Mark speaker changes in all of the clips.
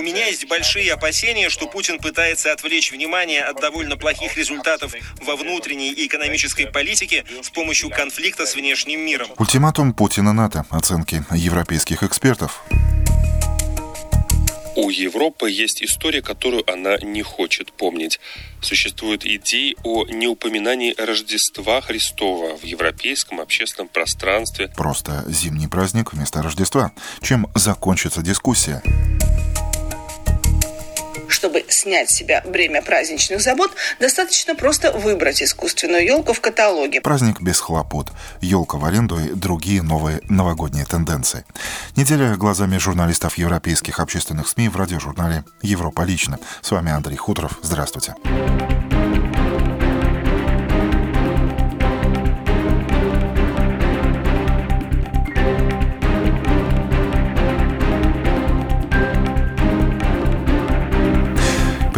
Speaker 1: У меня есть большие опасения, что Путин пытается отвлечь внимание от довольно плохих результатов во внутренней и экономической политике с помощью конфликта с внешним миром.
Speaker 2: Ультиматум Путина НАТО. Оценки европейских экспертов.
Speaker 3: У Европы есть история, которую она не хочет помнить. Существуют идеи о неупоминании Рождества Христова в европейском общественном пространстве.
Speaker 2: Просто зимний праздник вместо Рождества. Чем закончится дискуссия?
Speaker 4: Чтобы снять с себя бремя праздничных забот, достаточно просто выбрать искусственную елку в каталоге.
Speaker 2: Праздник без хлопот. Елка в аренду и другие новые новогодние тенденции. Неделя глазами журналистов европейских общественных СМИ в радиожурнале «Европа лично». С вами Андрей Хуторов. Здравствуйте. Здравствуйте.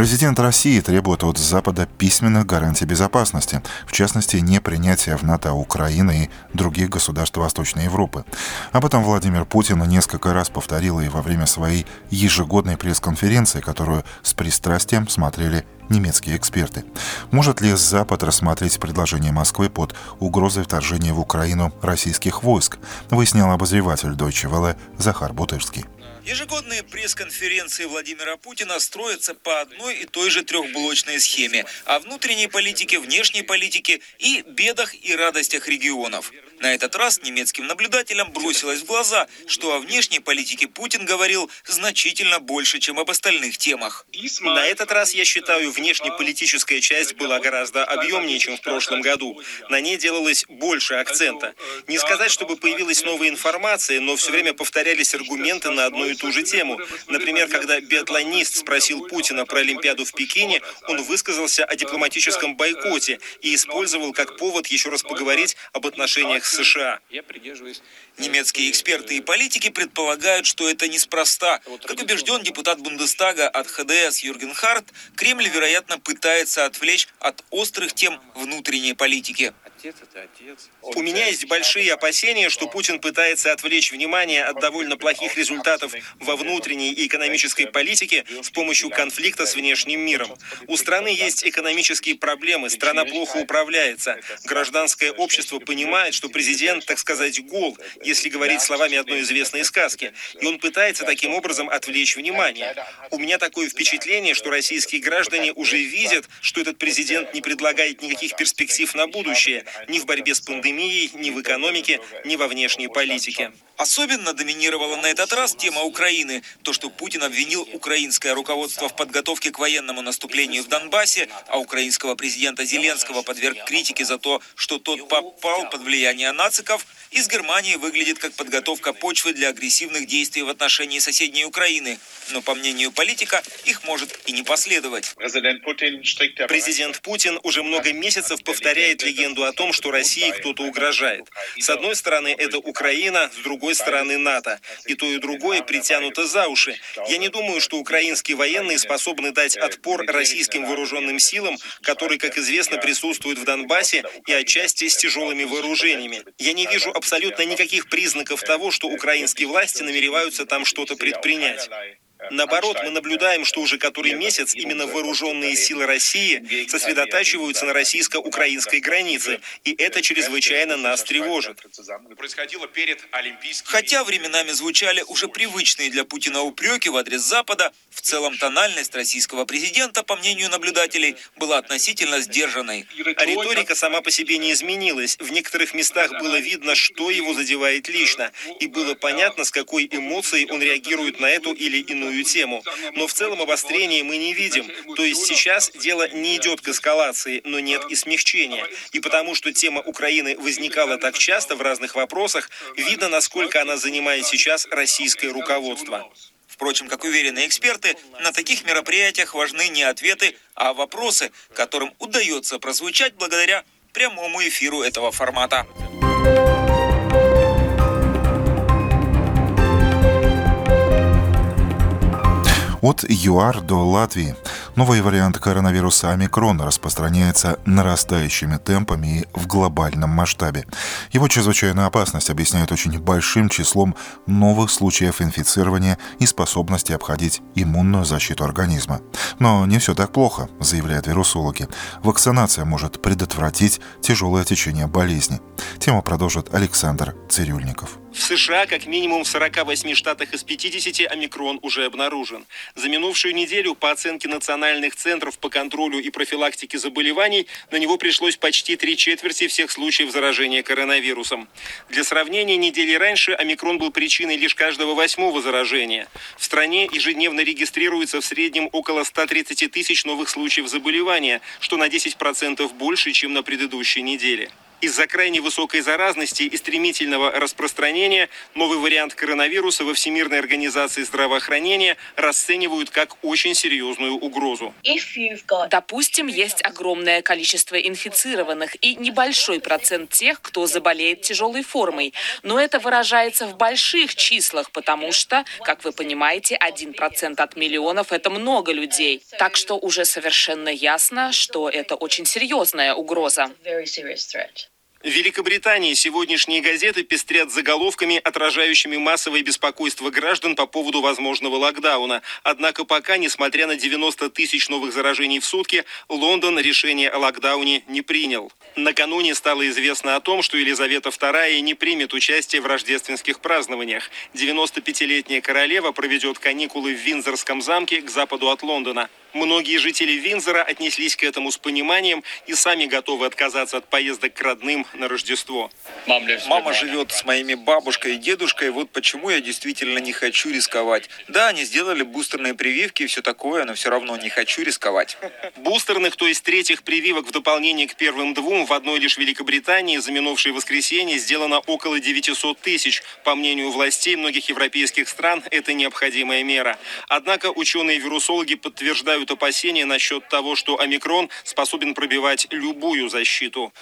Speaker 2: Президент России требует от Запада письменных гарантий безопасности, в частности, не принятия в НАТО Украины и других государств Восточной Европы. Об этом Владимир Путин несколько раз повторил и во время своей ежегодной пресс-конференции, которую с пристрастием смотрели немецкие эксперты. Может ли Запад рассмотреть предложение Москвы под угрозой вторжения в Украину российских войск, выяснял обозреватель Deutsche Welle Захар Бутырский.
Speaker 5: Ежегодные пресс-конференции Владимира Путина строятся по одной и той же трехблочной схеме о внутренней политике, внешней политике и бедах и радостях регионов. На этот раз немецким наблюдателям бросилось в глаза, что о внешней политике Путин говорил значительно больше, чем об остальных темах.
Speaker 1: На этот раз, я считаю, внешнеполитическая часть была гораздо объемнее, чем в прошлом году. На ней делалось больше акцента. Не сказать, чтобы появилась новая информация, но все время повторялись аргументы на одну и ту же тему. Например, когда биатлонист спросил Путина про Олимпиаду в Пекине, он высказался о дипломатическом бойкоте и использовал как повод еще раз поговорить об отношениях США.
Speaker 5: Немецкие эксперты и политики предполагают, что это неспроста. Как убежден депутат Бундестага от ХДС Юрген Харт, Кремль, вероятно, пытается отвлечь от острых тем внутренней политики
Speaker 1: отец – это отец. У меня есть большие опасения, что Путин пытается отвлечь внимание от довольно плохих результатов во внутренней и экономической политике с помощью конфликта с внешним миром. У страны есть экономические проблемы, страна плохо управляется. Гражданское общество понимает, что президент, так сказать, гол, если говорить словами одной известной сказки. И он пытается таким образом отвлечь внимание. У меня такое впечатление, что российские граждане уже видят, что этот президент не предлагает никаких перспектив на будущее, ни в борьбе с пандемией, ни в экономике, ни во внешней политике.
Speaker 5: Особенно доминировала на этот раз тема Украины. То, что Путин обвинил украинское руководство в подготовке к военному наступлению в Донбассе, а украинского президента Зеленского подверг критике за то, что тот попал под влияние нациков, из Германии выглядит как подготовка почвы для агрессивных действий в отношении соседней Украины. Но, по мнению политика, их может и не последовать.
Speaker 1: Президент Путин уже много месяцев повторяет легенду о том, что России кто-то угрожает. С одной стороны, это Украина, с другой стороны, НАТО. И то, и другое притянуто за уши. Я не думаю, что украинские военные способны дать отпор российским вооруженным силам, которые, как известно, присутствуют в Донбассе и отчасти с тяжелыми вооружениями. Я не вижу абсолютно никаких признаков того, что украинские власти намереваются там что-то предпринять. Наоборот, мы наблюдаем, что уже который месяц именно вооруженные силы России сосредотачиваются на российско-украинской границе, и это чрезвычайно нас тревожит.
Speaker 5: Хотя временами звучали уже привычные для Путина упреки в адрес Запада, в целом тональность российского президента, по мнению наблюдателей, была относительно сдержанной.
Speaker 1: А риторика сама по себе не изменилась. В некоторых местах было видно, что его задевает лично, и было понятно, с какой эмоцией он реагирует на эту или иную основную тему. Но в целом обострения мы не видим. То есть сейчас дело не идет к эскалации, но нет и смягчения. И потому что тема Украины возникала так часто в разных вопросах, видно, насколько она занимает сейчас российское руководство.
Speaker 5: Впрочем, как уверены эксперты, на таких мероприятиях важны не ответы, а вопросы, которым удается прозвучать благодаря прямому эфиру этого формата.
Speaker 2: От ЮАР до Латвии. Новый вариант коронавируса омикрон распространяется нарастающими темпами и в глобальном масштабе. Его чрезвычайную опасность объясняют очень большим числом новых случаев инфицирования и способности обходить иммунную защиту организма. Но не все так плохо, заявляют вирусологи. Вакцинация может предотвратить тяжелое течение болезни. Тему продолжит Александр Цирюльников.
Speaker 1: В США как минимум в 48 штатах из 50 омикрон уже обнаружен. За минувшую неделю, по оценке национальных центров по контролю и профилактике заболеваний, на него пришлось почти три четверти всех случаев заражения коронавирусом. Для сравнения, недели раньше омикрон был причиной лишь каждого восьмого заражения. В стране ежедневно регистрируется в среднем около 130 тысяч новых случаев заболевания, что на 10% больше, чем на предыдущей неделе. Из-за крайне высокой заразности и стремительного распространения новый вариант коронавируса во Всемирной организации здравоохранения расценивают как очень серьезную угрозу.
Speaker 6: Допустим, есть огромное количество инфицированных и небольшой процент тех, кто заболеет тяжелой формой. Но это выражается в больших числах, потому что, как вы понимаете, 1% от миллионов – это много людей. Так что уже совершенно ясно, что это очень серьезная угроза.
Speaker 1: В Великобритании сегодняшние газеты пестрят заголовками, отражающими массовое беспокойство граждан по поводу возможного локдауна. Однако пока, несмотря на 90 тысяч новых заражений в сутки, Лондон решение о локдауне не принял. Накануне стало известно о том, что Елизавета II не примет участие в рождественских празднованиях. 95-летняя королева проведет каникулы в Виндзорском замке к западу от Лондона. Многие жители Винзора отнеслись к этому с пониманием и сами готовы отказаться от поездок к родным на Рождество.
Speaker 5: Мама живет с моими бабушкой и дедушкой, вот почему я действительно не хочу рисковать. Да, они сделали бустерные прививки и все такое, но все равно не хочу рисковать.
Speaker 1: Бустерных, то есть третьих прививок в дополнение к первым двум в одной лишь Великобритании за минувшее воскресенье сделано около 900 тысяч. По мнению властей многих европейских стран, это необходимая мера. Однако ученые-вирусологи подтверждают опасения насчет того, что омикрон способен пробивать любую защиту.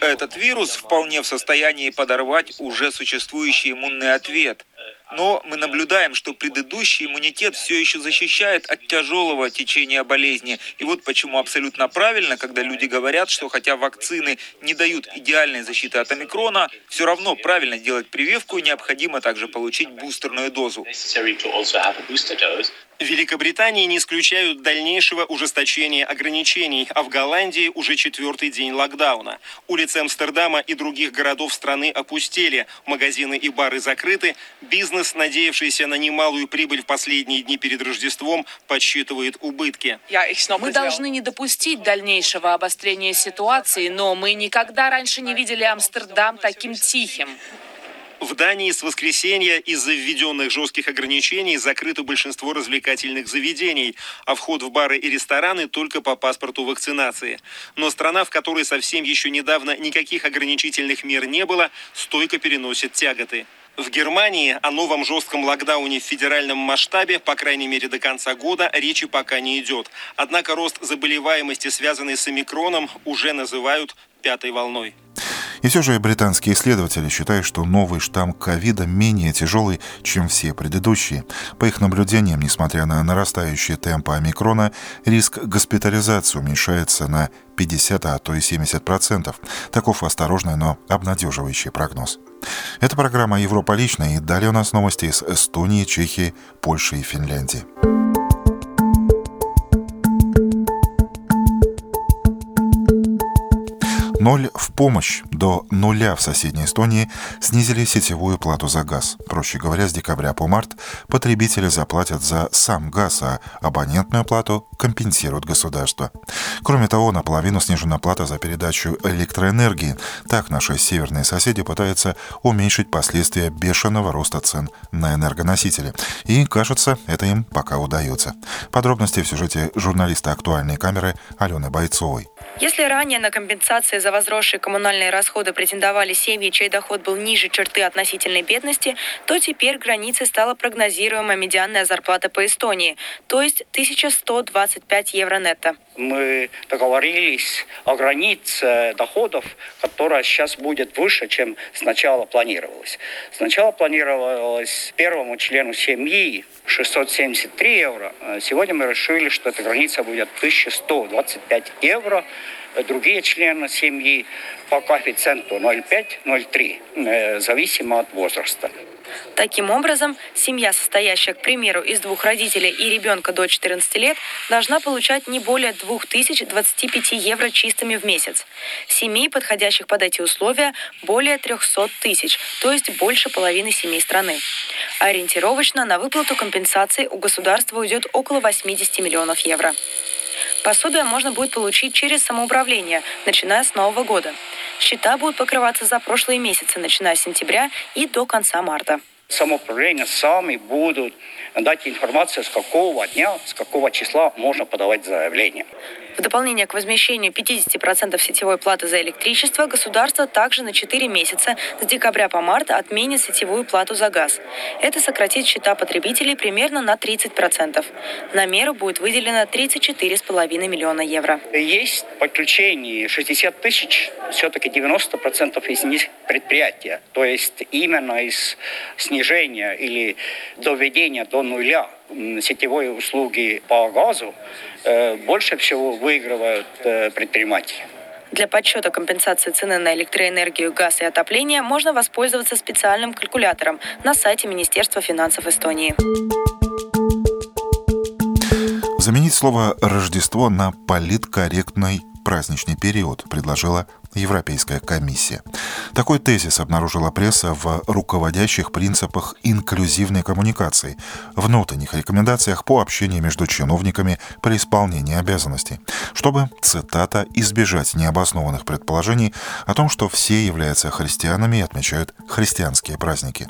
Speaker 5: Этот вирус вполне в состоянии подорвать уже существующий иммунный ответ. Но мы наблюдаем, что предыдущий иммунитет все еще защищает от тяжелого течения болезни. И вот почему абсолютно правильно, когда люди говорят, что хотя вакцины не дают идеальной защиты от омикрона, все равно правильно делать прививку и необходимо также получить бустерную дозу.
Speaker 1: Великобритании не исключают дальнейшего ужесточения ограничений, а в Голландии уже четвертый день локдауна. Улицы Амстердама и других городов страны опустели, магазины и бары закрыты, бизнес, надеявшийся на немалую прибыль в последние дни перед Рождеством, подсчитывает убытки.
Speaker 6: Мы должны не допустить дальнейшего обострения ситуации, но мы никогда раньше не видели Амстердам таким тихим.
Speaker 1: В Дании с воскресенья из-за введенных жестких ограничений закрыто большинство развлекательных заведений, а вход в бары и рестораны только по паспорту вакцинации. Но страна, в которой совсем еще недавно никаких ограничительных мер не было, стойко переносит тяготы. В Германии о новом жестком локдауне в федеральном масштабе, по крайней мере до конца года, речи пока не идет. Однако рост заболеваемости, связанный с омикроном, уже называют пятой волной.
Speaker 2: И все же британские исследователи считают, что новый штамм ковида менее тяжелый, чем все предыдущие. По их наблюдениям, несмотря на нарастающие темпы омикрона, риск госпитализации уменьшается на 50, а то и 70 процентов. Таков осторожный, но обнадеживающий прогноз. Это программа «Европа лично» и далее у нас новости из Эстонии, Чехии, Польши и Финляндии. Ноль в помощь до нуля в соседней Эстонии снизили сетевую плату за газ. Проще говоря, с декабря по март потребители заплатят за сам газ, а абонентную плату компенсирует государство. Кроме того, наполовину снижена плата за передачу электроэнергии. Так наши северные соседи пытаются уменьшить последствия бешеного роста цен на энергоносители. И, кажется, это им пока удается. Подробности в сюжете журналиста «Актуальной камеры» Алены Бойцовой.
Speaker 7: Если ранее на компенсации за возросшие коммунальные расходы претендовали семьи, чей доход был ниже черты относительной бедности, то теперь границей стала прогнозируемая медианная зарплата по Эстонии, то есть 1125 евро нетто.
Speaker 8: Мы договорились о границе доходов, которая сейчас будет выше, чем сначала планировалось. Сначала планировалось первому члену семьи 673 евро. Сегодня мы решили, что эта граница будет 1125 евро другие члены семьи по коэффициенту 0,5-0,3, э, зависимо от возраста.
Speaker 7: Таким образом, семья, состоящая, к примеру, из двух родителей и ребенка до 14 лет, должна получать не более 2025 евро чистыми в месяц. Семей, подходящих под эти условия, более 300 тысяч, то есть больше половины семей страны. Ориентировочно на выплату компенсации у государства уйдет около 80 миллионов евро. Пособие можно будет получить через самоуправление, начиная с Нового года. Счета будут покрываться за прошлые месяцы, начиная с сентября и до конца марта.
Speaker 8: Самоуправление сами будут дать информацию, с какого дня, с какого числа можно подавать заявление.
Speaker 7: В дополнение к возмещению 50% сетевой платы за электричество, государство также на 4 месяца с декабря по март отменит сетевую плату за газ. Это сократит счета потребителей примерно на 30%. На меру будет выделено 34,5 миллиона евро.
Speaker 8: Есть подключение 60 тысяч, все-таки 90% из них предприятия. То есть именно из снижения или доведения до нуля сетевой услуги по газу э, больше всего выигрывают э, предприниматели.
Speaker 7: Для подсчета компенсации цены на электроэнергию, газ и отопление можно воспользоваться специальным калькулятором на сайте Министерства финансов Эстонии.
Speaker 2: Заменить слово «Рождество» на «политкорректный праздничный период», предложила Европейская комиссия. Такой тезис обнаружила пресса в руководящих принципах инклюзивной коммуникации, внутренних рекомендациях по общению между чиновниками при исполнении обязанностей, чтобы, цитата, «избежать необоснованных предположений о том, что все являются христианами и отмечают христианские праздники».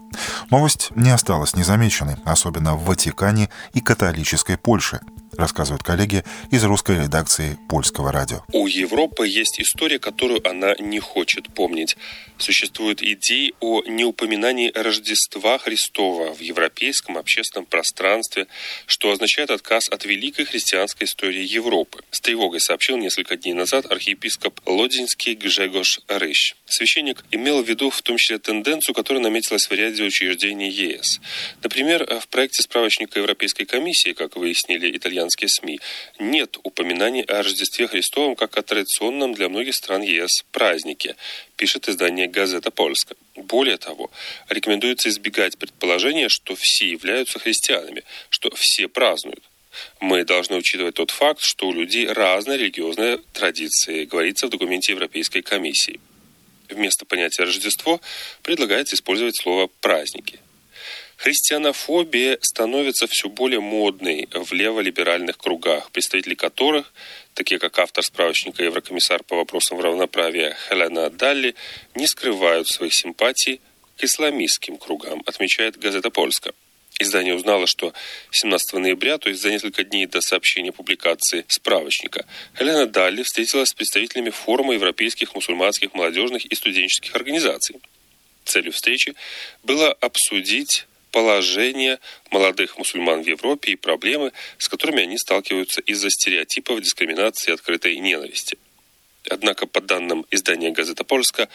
Speaker 2: Новость не осталась незамеченной, особенно в Ватикане и католической Польше, рассказывают коллеги из русской редакции польского радио.
Speaker 3: У Европы есть история, которую она не хочет помнить. Существуют идеи о неупоминании Рождества Христова в европейском общественном пространстве, что означает отказ от великой христианской истории Европы. С тревогой сообщил несколько дней назад архиепископ Лодинский Гжегош Рыщ. Священник имел в виду в том числе тенденцию, которая наметилась в ряде учреждений ЕС. Например, в проекте справочника Европейской комиссии, как выяснили итальянские СМИ, нет упоминаний о Рождестве Христовом как о традиционном для многих стран ЕС празднике, пишет издание «Газета Польска». Более того, рекомендуется избегать предположения, что все являются христианами, что все празднуют. Мы должны учитывать тот факт, что у людей разные религиозные традиции, говорится в документе Европейской комиссии. Вместо понятия «Рождество» предлагается использовать слово «праздники». Христианофобия становится все более модной в леволиберальных кругах, представители которых, такие как автор справочника Еврокомиссар по вопросам равноправия Хелена Далли, не скрывают своих симпатий к исламистским кругам, отмечает газета «Польска». Издание узнало, что 17 ноября, то есть за несколько дней до сообщения публикации справочника, Хелена Далли встретилась с представителями форума европейских мусульманских молодежных и студенческих организаций. Целью встречи было обсудить положение молодых мусульман в Европе и проблемы, с которыми они сталкиваются из-за стереотипов, дискриминации и открытой ненависти. Однако, по данным издания «Газета Польска»,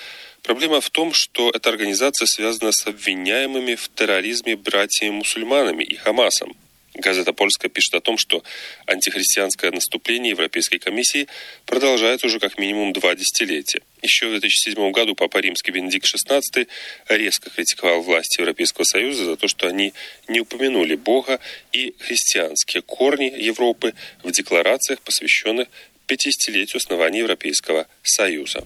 Speaker 3: проблема в том, что эта организация связана с обвиняемыми в терроризме братьями-мусульманами и Хамасом – Газета «Польская» пишет о том, что антихристианское наступление Европейской комиссии продолжается уже как минимум два десятилетия. Еще в 2007 году Папа Римский Бенедикт XVI резко критиковал власти Европейского Союза за то, что они не упомянули Бога и христианские корни Европы в декларациях, посвященных 50-летию основания Европейского Союза.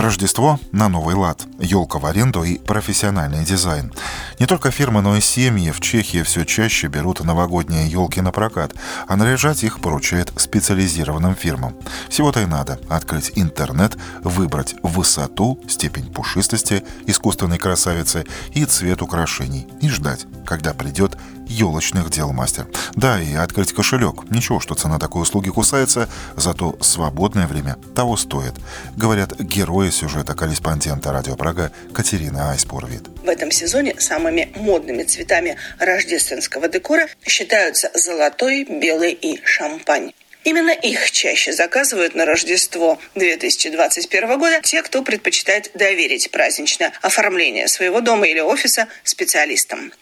Speaker 2: Рождество на новый лад. елка в аренду и профессиональный дизайн. Не только фирмы, но и семьи в Чехии все чаще берут новогодние елки на прокат, а наряжать их поручают специализированным фирмам. Всего-то и надо открыть интернет, выбрать высоту, степень пушистости искусственной красавицы и цвет украшений и ждать, когда придет елочных дел мастер. Да, и открыть кошелек. Ничего, что цена такой услуги кусается, зато свободное время того стоит. Говорят герои сюжета корреспондента Радио Прага Катерина Айспорвит.
Speaker 4: В этом сезоне самыми модными цветами рождественского декора считаются золотой, белый и шампань. Именно их чаще заказывают на Рождество 2021 года те, кто предпочитает доверить праздничное оформление своего дома или офиса специалистам.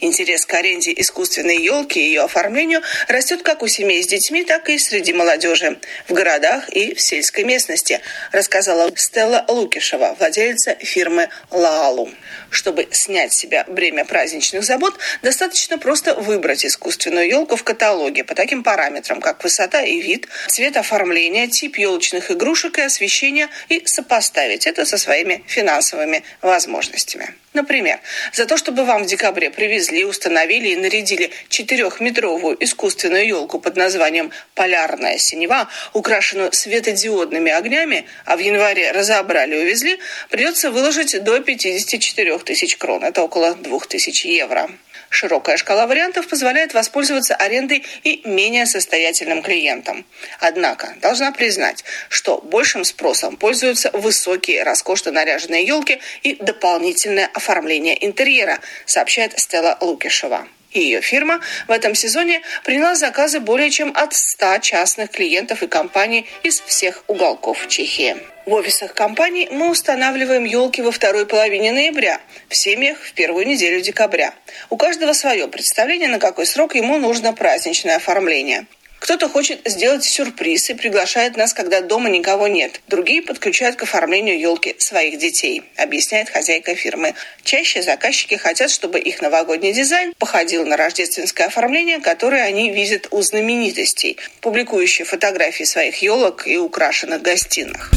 Speaker 4: Интерес к аренде искусственной елки и ее оформлению растет как у семей с детьми, так и среди молодежи в городах и в сельской местности, рассказала Стелла Лукишева, владельца фирмы «Лаалу». Чтобы снять с себя бремя праздничных забот, достаточно просто выбрать искусственную елку в каталоге по таким параметрам, как высота и вид, цвет оформления, тип елочных игрушек и освещения, и сопоставить это со своими финансовыми возможностями. Например, за то, чтобы вам в декабре привезли, установили и нарядили четырехметровую искусственную елку под названием «Полярная синева», украшенную светодиодными огнями, а в январе разобрали и увезли, придется выложить до 54 тысяч крон. Это около 2000 евро. Широкая шкала вариантов позволяет воспользоваться арендой и менее состоятельным клиентам. Однако, должна признать, что большим спросом пользуются высокие, роскошно наряженные елки и дополнительное оформление интерьера, сообщает Стелла Лукишева ее фирма в этом сезоне приняла заказы более чем от 100 частных клиентов и компаний из всех уголков Чехии. В офисах компаний мы устанавливаем елки во второй половине ноября, в семьях в первую неделю декабря. У каждого свое представление, на какой срок ему нужно праздничное оформление. Кто-то хочет сделать сюрприз и приглашает нас, когда дома никого нет. Другие подключают к оформлению елки своих детей, объясняет хозяйка фирмы. Чаще заказчики хотят, чтобы их новогодний дизайн походил на рождественское оформление, которое они видят у знаменитостей, публикующие фотографии своих елок и украшенных гостиных.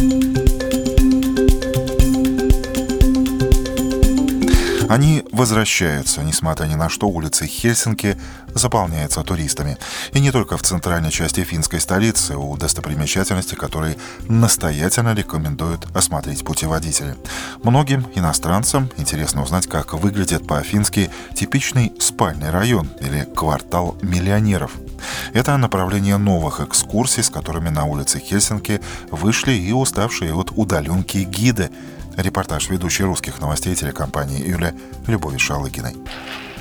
Speaker 2: Они возвращаются, несмотря ни на что, улицы Хельсинки заполняются туристами. И не только в центральной части финской столицы, у достопримечательностей, которые настоятельно рекомендуют осмотреть путеводители. Многим иностранцам интересно узнать, как выглядит по-фински типичный спальный район или квартал миллионеров. Это направление новых экскурсий, с которыми на улице Хельсинки вышли и уставшие от удаленки гиды, Репортаж ведущей русских новостей телекомпании Юля Любови Шалыгиной.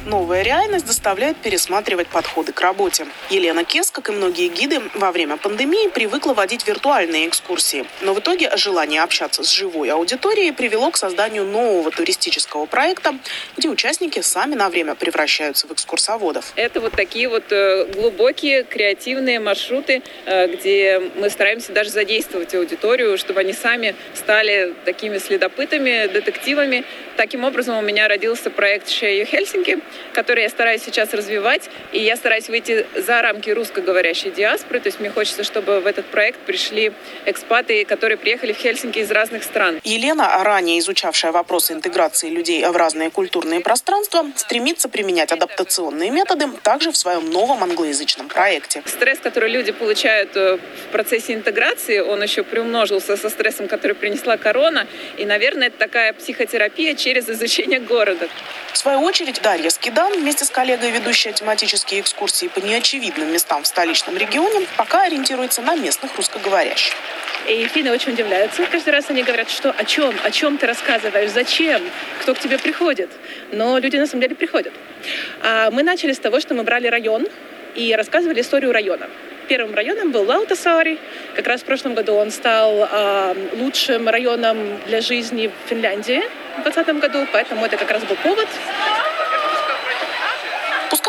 Speaker 9: Новая реальность заставляет пересматривать подходы к работе. Елена Кес, как и многие гиды, во время пандемии привыкла водить виртуальные экскурсии. Но в итоге желание общаться с живой аудиторией привело к созданию нового туристического проекта, где участники сами на время превращаются в экскурсоводов.
Speaker 10: Это вот такие вот э, глубокие креативные маршруты, э, где мы стараемся даже задействовать аудиторию, чтобы они сами стали такими следопытами, детективами. Таким образом у меня родился проект «Шею Хельсинки», который я стараюсь сейчас развивать. И я стараюсь выйти за рамки русскоговорящей диаспоры. То есть мне хочется, чтобы в этот проект пришли экспаты, которые приехали в Хельсинки из разных стран.
Speaker 9: Елена, ранее изучавшая вопросы интеграции людей в разные культурные пространства, стремится применять адаптационные методы также в своем новом англоязычном проекте.
Speaker 10: Стресс, который люди получают э, в процессе интеграции, он еще приумножился со стрессом, который принесла корона. И, наверное, это такая психотерапия через изучение города.
Speaker 9: В свою очередь, Дарья Скидан, вместе с коллегой, ведущая тематические экскурсии по неочевидным местам в столичном регионе, пока ориентируется на местных русскоговорящих.
Speaker 10: И финны очень удивляются. Каждый раз они говорят, что о чем, о чем ты рассказываешь, зачем, кто к тебе приходит. Но люди на самом деле приходят. А мы начали с того, что мы брали район и рассказывали историю района. Первым районом был Лаутасари. Как раз в прошлом году он стал э, лучшим районом для жизни в Финляндии в 2020 году, поэтому это как раз был повод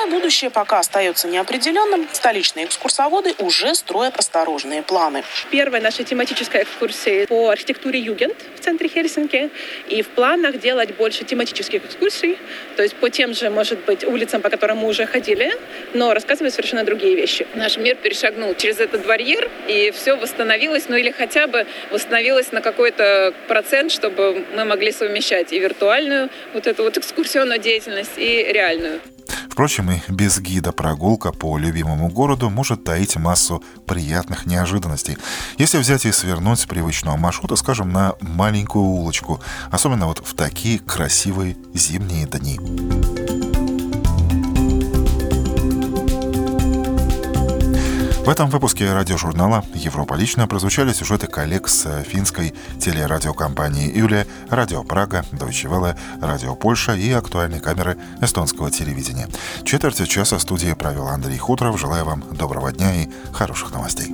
Speaker 9: будущее пока остается неопределенным, столичные экскурсоводы уже строят осторожные планы.
Speaker 11: Первая наша тематическая экскурсия по архитектуре Югент в центре Хельсинки. И в планах делать больше тематических экскурсий, то есть по тем же, может быть, улицам, по которым мы уже ходили, но рассказывать совершенно другие вещи.
Speaker 10: Наш мир перешагнул через этот барьер, и все восстановилось, ну или хотя бы восстановилось на какой-то процент, чтобы мы могли совмещать и виртуальную вот эту вот экскурсионную деятельность, и реальную.
Speaker 2: Впрочем, и без гида прогулка по любимому городу может таить массу приятных неожиданностей. Если взять и свернуть с привычного маршрута, скажем, на маленькую улочку, особенно вот в такие красивые зимние дни. В этом выпуске радиожурнала «Европа лично» прозвучали сюжеты коллег с финской телерадиокомпании «Юлия», «Радио Прага», «Дойче Велле», «Радио Польша» и актуальной камеры эстонского телевидения. Четверть часа студии провел Андрей Хуторов. Желаю вам доброго дня и хороших новостей.